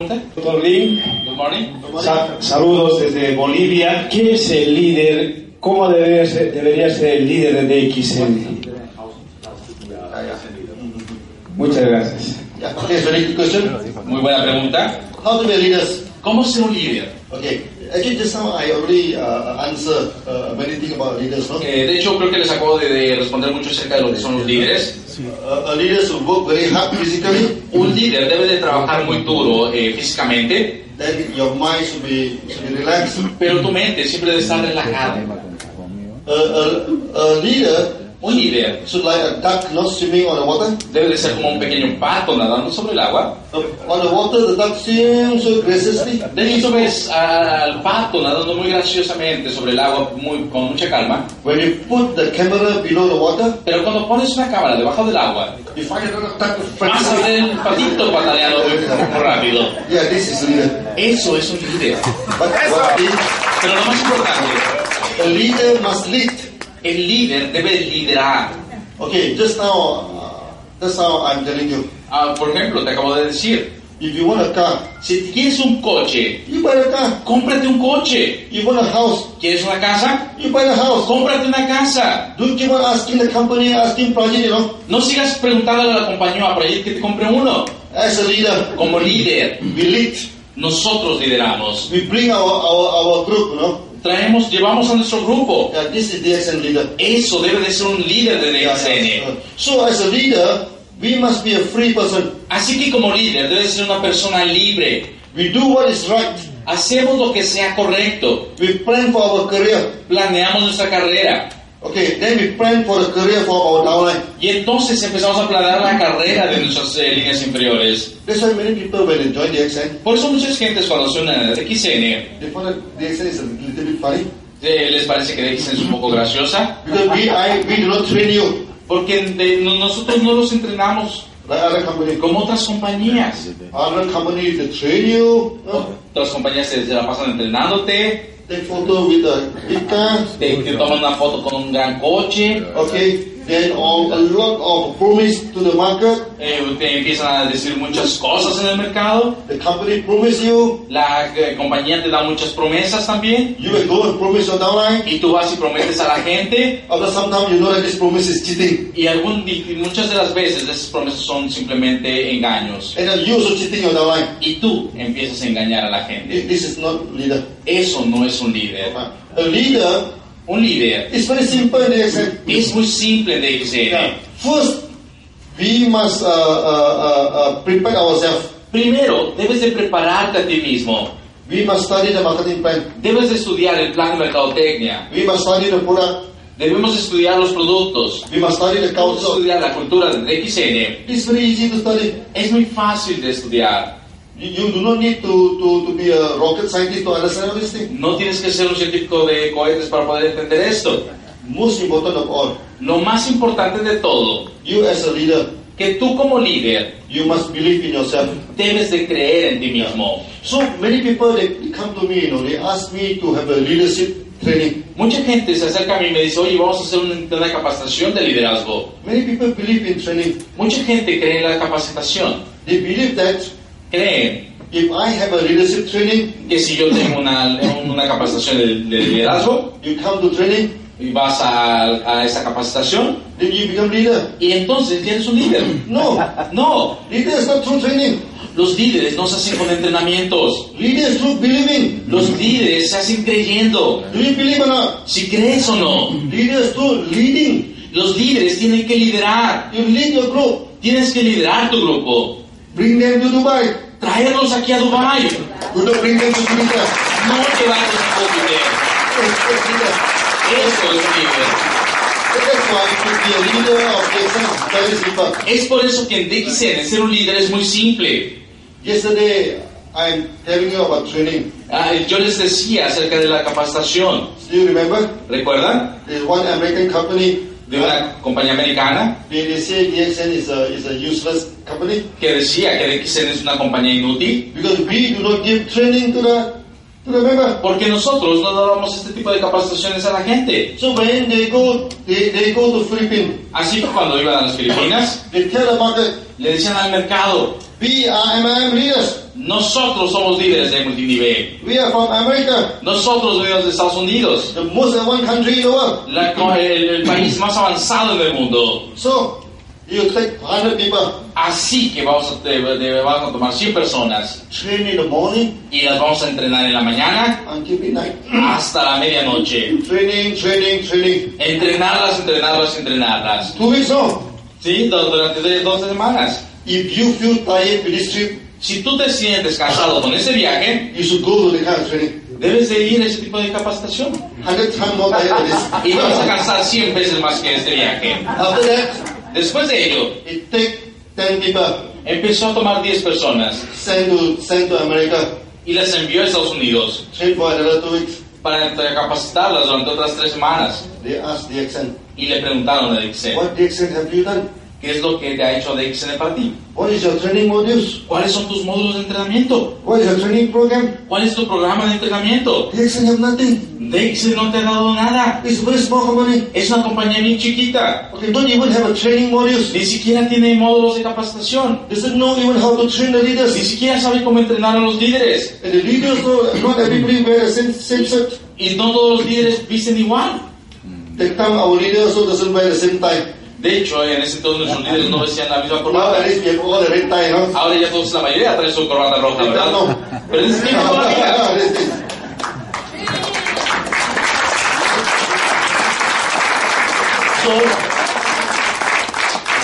Doctor Lee, Good morning. sa- saludos desde Bolivia. ¿Quién es el líder? ¿Cómo debería ser, debería ser el líder de DXN? Muchas gracias. Yeah, okay, very good question. Muy buena pregunta. How to be leaders? ¿Cómo ser un líder? Okay, actually just now I already uh, answered uh, many things about leaders. No? Eh, de hecho, creo que les acabo de, de responder mucho acerca de lo que son los líderes. Uh, a leader should work very hard physically. Un líder debe de trabajar muy duro eh, físicamente, Then your mind should be, should be relaxed. pero tu mente siempre debe estar relajada. Uh, a, a leader Un líder should like a duck not swimming on the water. debe de ser como un pequeño pato nadando sobre el agua. On the water, the duck swims so graciously. De hecho, ves al pato nadando muy graciosamente sobre el agua muy, con mucha calma, When you put the camera below the water, pero cuando pones una cámara debajo del agua, you find another duck vas a ver el patito pataleando muy, rápido. Yeah, this is leader. Eso es un líder. But is, Pero lo más importante, a leader must lead. El líder debe liderar. Okay, just now, uh, just now I'm telling you, Ah, por ejemplo, te acabo de decir, if you want a car, si quieres un coche, you buy a car. cómprate un coche. You want a house, ¿Quieres una casa? you buy a house. Cómprate una casa. Don't keep on asking the company, asking project, you know. No sigas preguntándole a la compañía para que te compre uno. As a leader, Como líder, we lead. nosotros lideramos. We bring our, our, our group, you know. Traemos, llevamos a nuestro grupo. Yeah, this is DXN leader. Eso debe de ser un líder de DXN. yeah. So as a leader, we must be a free person. Así que como líder debe ser una persona libre. We do what is right. Hacemos lo que sea correcto. We plan for our career. Planeamos nuestra carrera. Okay, then we plan for the career for our downline. Y entonces empezamos a planear la carrera de nuestras eh, líneas inferiores. That's why many people when they join the DXN, Por eso muchas gentes cuando se unen a XN they find that DXN is a little bit funny. eh, les parece que XN es un poco graciosa. Because we, I, we do not train you Porque de- no- nosotros no los entrenamos like other companies. como otras compañías. Other companies, they train you? Otras compañías se, se la pasan entrenándote, take photo with a big car, te, te toman una foto con un gran coche, okay, then all, a lot of promise to the market. eh, te empiezan a decir muchas cosas en el mercado. The company promise you, La eh, compañía te da muchas promesas también. you will go and promise your downline. Y tú vas y prometes a la gente. After some time, you know that this promise is cheating. Y algún, y muchas de las veces esas promesas son simplemente engaños. And then you also cheating your downline. Y tú empiezas a engañar a la gente. This is not leader. Eso no es un líder. A leader Un líder is very simple in the es muy simple de Yeah. XN. First, we must uh, uh, uh, uh, prepare ourselves. Primero, debes de prepararte a ti mismo. We must study the marketing plan. Debes de estudiar el plan de mercadotecnia. We must study the product. Debemos estudiar los productos. We must study the Debemos culture. estudiar la cultura de XN. It's very easy to study. Es muy fácil de estudiar. You, you do not need to, to, to be a rocket scientist to understand all these things. No tienes que ser un científico de cohetes para poder entender esto. Most important of all, Lo más importante de todo, you as a leader, que tú como líder you must believe in yourself. debes de creer en ti mismo. So many people they come to me, you know, they ask me to have a leadership training. Mucha gente se acerca a mí y me dice, oye, vamos a hacer una, una capacitación de liderazgo. Many people believe in training. Mucha gente cree en la capacitación. They believe that Creen if I have a leadership training, que si yo tengo una, una capacitación de, de liderazgo you come to training, y vas a, a esa capacitación then you become leader. y entonces ya eres un líder. No, No, leader is not through training. los líderes no se hacen con entrenamientos. Leader is through believing. Los líderes se hacen creyendo. Do you believe or not? Si crees o no, Leader is through leading. los líderes tienen que liderar. You lead your group. Tienes que liderar tu grupo. Bring them to Dubai. Traerlos aquí a Dubai. You don't bring them to. No llevarlos a leader. Eso es. Es por eso que en DXN ser un líder es muy simple. Yesterday, I'm telling you about training. Ah, yo les decía acerca de la capacitación. Do you remember? ¿Recuerdan? There's one American company. De una compañía americana say DXN is a, is a useless company que decía que DXN es una compañía inútil because we do not give training to the to the member. porque nosotros no dábamos este tipo de capacitaciones a la gente. So when they go, they, they go to Philippines. Así que cuando iban a las Filipinas, They tell the market, le decían al mercado, we are MIM leaders. Nosotros somos líderes de multinivel. We are from America, Nosotros venimos de Estados Unidos, the most advanced country in the world. la- el, el país más avanzado del mundo. So you take 100 people, Así que vamos a, de- de- vamos a tomar 100 personas train in the morning y las vamos a entrenar en la mañana until midnight. hasta la medianoche. Training, training, training. Entrenarlas, entrenarlas, entrenarlas. Two weeks on. ¿Sí? Du- Durante de- dos semanas. If you feel tired with this trip, Si tú te sientes cansado con ese viaje, debes de ir a ese tipo de capacitación. 100 times more tired than Y vas a cansar 100 veces más que este viaje. Después de ello, it take 10 people, empezó a tomar 10 personas. Y las envió a Estados Unidos. Para capacitarlas durante otras tres semanas. Y le preguntaron a DXN, ¿qué es lo que te ha hecho DXN para ti? What is your training modules? ¿Cuáles son tus módulos de entrenamiento? What is your training program? ¿Cuál es tu programa de entrenamiento? DXN have nothing. DXN no te ha dado nada. It's very small company. Es una compañía bien chiquita. Okay, don't even have a training modules. Ni siquiera tiene módulos de capacitación. Doesn't know even how to train the Ni leaders. siquiera sabe cómo entrenar a los líderes. And the leaders, know, not everybody wear the same, same shirt. Y no todos los líderes visten igual. That time our leader also doesn't wear the same tie. De hecho, en ese entonces nuestros líderes no vestían la misma corbata. no? Ahora ya todos, la mayoría traen su corbata roja, ¿verdad? No. Pero en ese tiempo todavía. This thing. So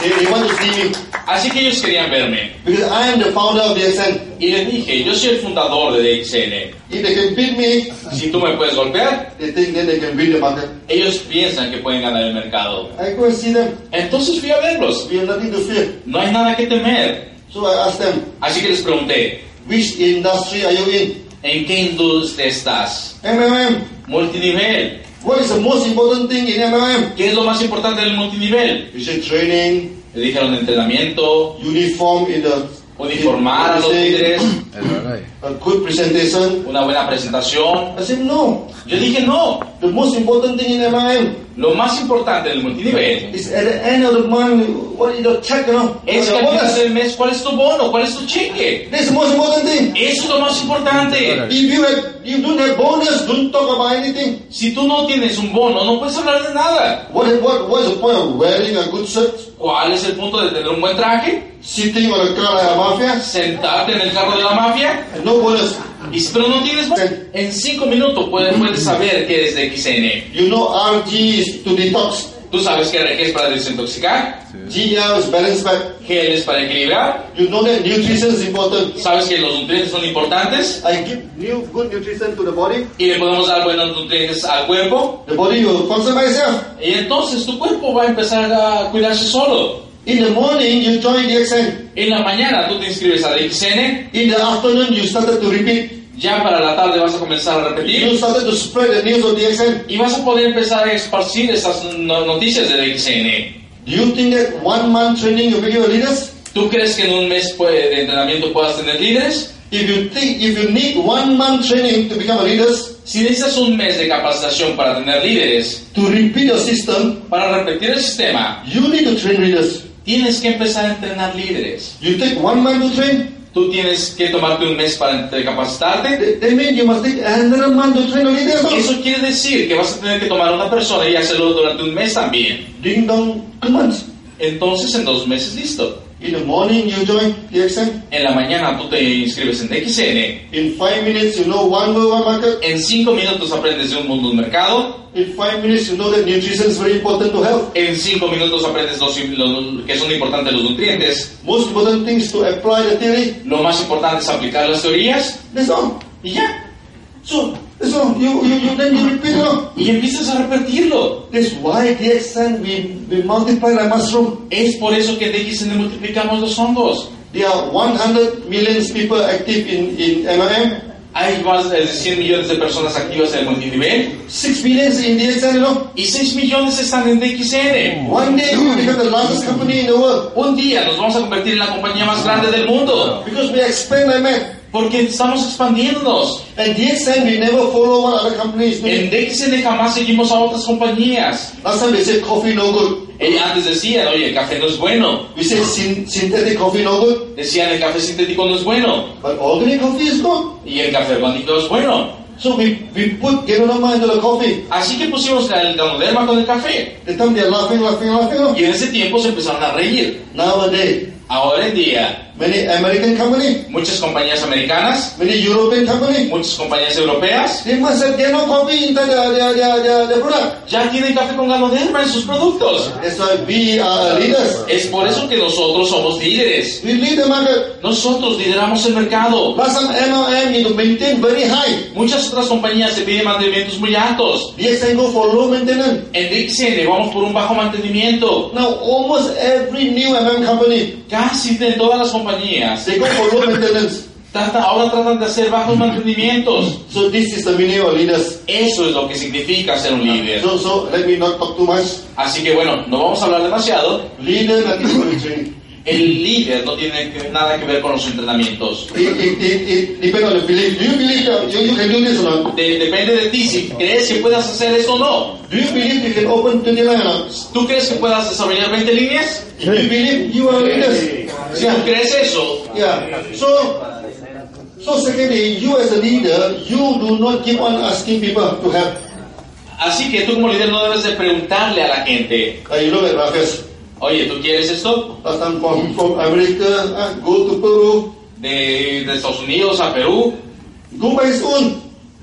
they want to see me Así que ellos querían verme. because I am the founder of DXN. Y les dije, yo soy el fundador de DXN. If they can beat me, Si tú me puedes golpear, they think then they can win the market. ellos piensan que pueden ganar el mercado. I go and see them. Entonces fui a verlos. We have nothing to fear. No hay nada que temer. So I asked them, Así que les pregunté, which industry are you in? ¿en qué industria estás? MMM. Multinivel. What is the most important thing in MMM? ¿Qué es lo más importante del multinivel? You say training, Le dijeron entrenamiento, uniform in the uniformar a los líderes, a good presentation. una buena presentación. I said no. Yo dije no. The most important thing in Lo más importante del multinivel is at the end of the month, what is the check, es que al the final del mes, ¿cuál es tu bono? ¿Cuál es tu cheque? That's the most important thing. Eso es lo más importante. If you have, you don't have bonus, don't talk about anything. Si tú no tienes un bono, no puedes hablar de nada. What, what, what is the point of wearing a good shirt, ¿Cuál es el punto de tener un buen traje? sitting on a car like a mafia, Sentarte en el carro de la mafia. and no bonus? Y si pero no tienes en cinco minutos puedes, puedes saber qué es de XN. You know RG is to detox, Tú sabes que RG es para desintoxicar, GL is balance back. gel es para equilibrar. You know that nutrition is important. Sabes que los nutrientes son importantes I give new good nutrition to the body. y le podemos dar buenos nutrientes al cuerpo. The body will by itself. Y entonces tu cuerpo va a empezar a cuidarse solo. In the morning, you join the XN. En la mañana tú te inscribes a DXN, In the afternoon, you started to repeat. Ya para la tarde vas a comenzar a You repetir started to spread the news of the XN. y vas a poder empezar a esparcir estas no- noticias de DXN. Do you think that one month training will you a leaders? ¿Tú crees que en un mes puede- de entrenamiento puedas tener líderes? If you think, if you need one month training to become a leaders, Si necesitas un mes de capacitación para tener líderes, to repeat your system, para repetir el sistema, you need to train leaders. tienes que empezar a entrenar líderes. You take one month to train, Tú tienes que tomarte un mes para capacitarte. Eso quiere decir que vas a tener que tomar a una persona y hacerlo durante un mes también. Entonces, en dos meses, listo. In the morning, you join the XN. En la mañana tú te inscribes en DXN. In five minutes, you know one one market. En cinco minutos aprendes de un mundo, un mercado. In five minutes, you know that nutrition is very important to health. En cinco minutos aprendes los, los- que son importantes los nutrientes. Most important thing is to apply the theory. Lo más importante es aplicar las teorías. That's all. Y ya. So, all. You, you, you then you repeat it. Y empiezas a repetirlo. That's why the we, we multiply like mushroom. Es por eso que en DXN multiplicamos los hongos. There are 100 million people active in, in MLM, Hay más de 100 millones de personas activas en el multinivel 6 billions in DXN, know. y 6 millones están en DXN. One day we become the largest company in the world Un día nos vamos a convertir en la compañía más grande del mundo because we expand MLM. Porque estamos expandiéndonos. And DXN, we never follow what other companies do. En DXN jamás seguimos a otras compañías. Last time they said coffee no good. Ellos antes decían, oye, el café no es bueno. We said syn- synthetic coffee no good. Decían, el café sintético no es bueno. But organic coffee is good. Y el café orgánico es bueno. So we, we put Ganoderma into the coffee. Así que pusimos el ganoderma con el café. The time they're laughing, laughing, laughing. know. Y en ese tiempo se empezaron a reír. Nowadays, Ahora en día, many American company, muchas compañías americanas, many European company, muchas compañías europeas, they must have Gano coffee into their, their, their, their, their product. ya tienen café con ganoderma en sus productos. That's why we are leaders. Es por eso que nosotros somos líderes. We lead the market. Nosotros lideramos el mercado. Last time MLM need to maintain very high. Muchas otras compañías se piden mantenimientos muy altos. DXN go for low maintenance. En DXN vamos por un bajo mantenimiento. Now almost every new MM company, Casi de todas las compañías they go for low maintenance. trata- ahora tratan de hacer bajos mantenimientos. So this is the meaning of leaders. Eso es lo que significa ser un líder. So, so let me not talk too much. Así que bueno, no vamos a hablar demasiado. Leader. El líder no tiene que- nada que ver con los entrenamientos. Depende de ti si crees que puedas hacer esto o no. Do you believe you can open 20 line or not? ¿Tú crees que puedas desarrollar 20 líneas? Do you believe you are leaders? Si tú crees eso, Yeah. So, so secondly, you as a leader, you do not keep on asking people to help. así que tú como líder no debes de preguntarle a la gente, Uh, you look at Rakesh. oye, ¿tú quieres esto? Last time from, from America, uh, go to Peru, De, de Estados Unidos a Perú, go by his own.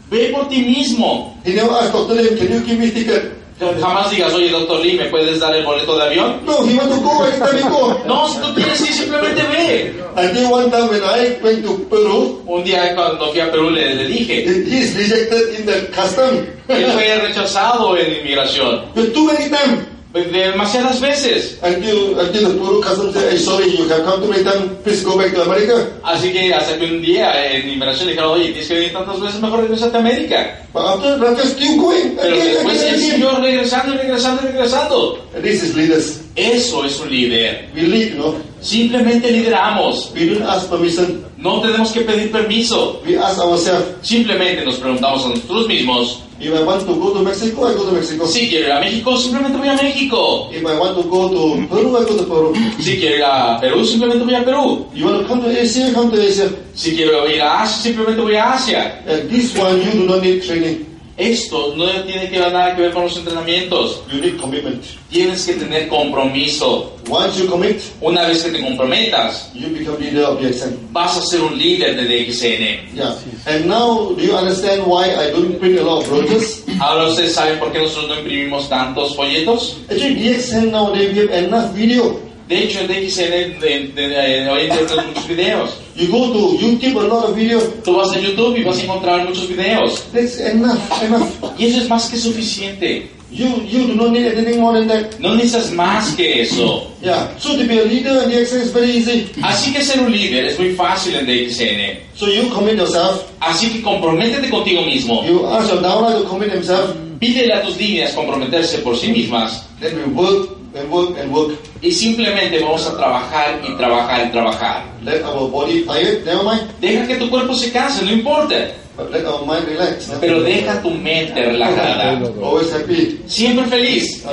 ve por ti mismo. He never asked Dr. Lim, can you give me ticket? Jamás digas, oye, doctor Lee, ¿me puedes dar el boleto de avión? No, he want to go time he go. No, si tú quieres ir, simplemente ve. Until one time when I went to Peru, Un día cuando fui a Perú le, le dije, he is rejected in the custom. él fue rechazado en inmigración But too many times. Demasiadas veces. Until, until the Peru custom said, hey, sorry, you have come too many times, please go back to America. Así que hasta que un día en inmigración le dijeron, oye, tienes que venir tantas veces, mejor regresa a América. But after Rakesh keep going, Pero again, después again, siguió regresando y regresando y regresando. And This is leaders. Eso es un líder. We lead, no? Simplemente lideramos. We don't ask permission. No tenemos que pedir permiso. We ask ourselves, Simplemente nos preguntamos a nosotros mismos, if I want to go to Mexico, I go to Mexico. si quiero ir a México, simplemente voy a México. If I want to go to Peru, I go to Peru. Si quiero ir a Perú, simplemente voy a Perú. You want to come to Asia, come to Asia. Si quiero ir a Asia, simplemente voy a Asia. And this one, you do not need training. Esto no tiene que ver nada que ver con los entrenamientos. You need commitment. Tienes que tener compromiso. Once you commit, Una vez que te comprometas, you become leader of the exam. vas a ser un líder de DXN. Yeah. And now, do you understand why I don't print a lot of brochures? Ahora ustedes saben por qué nosotros no imprimimos tantos folletos. Actually, DXN now, they give enough video. De hecho, en DXN de, de- de- hoy en día tenemos muchos videos. You go to YouTube, a lot of video. Tú vas a YouTube y vas a encontrar muchos videos. That's enough, enough. Y eso es más que suficiente. You, you do not need anything more than that. No necesitas más que eso. Yeah. So to be a leader in DXN is very easy. Así que ser un líder es muy fácil en DXN. So you commit yourself. Así que comprométete contigo mismo. You ask your downline to commit himself. Pídele a tus líneas comprometerse por sí mismas. Then we work and work and work. Y simplemente vamos a trabajar y trabajar y trabajar. Let our body tired, never mind. Deja que tu cuerpo se canse, no importa. But let our mind relax. Pero deja tu mente relajada. Always happy. Siempre feliz.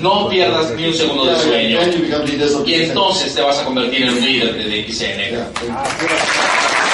No pierdas ni un segundo de sueño. Y entonces te vas a convertir en un líder de DXN. Yeah.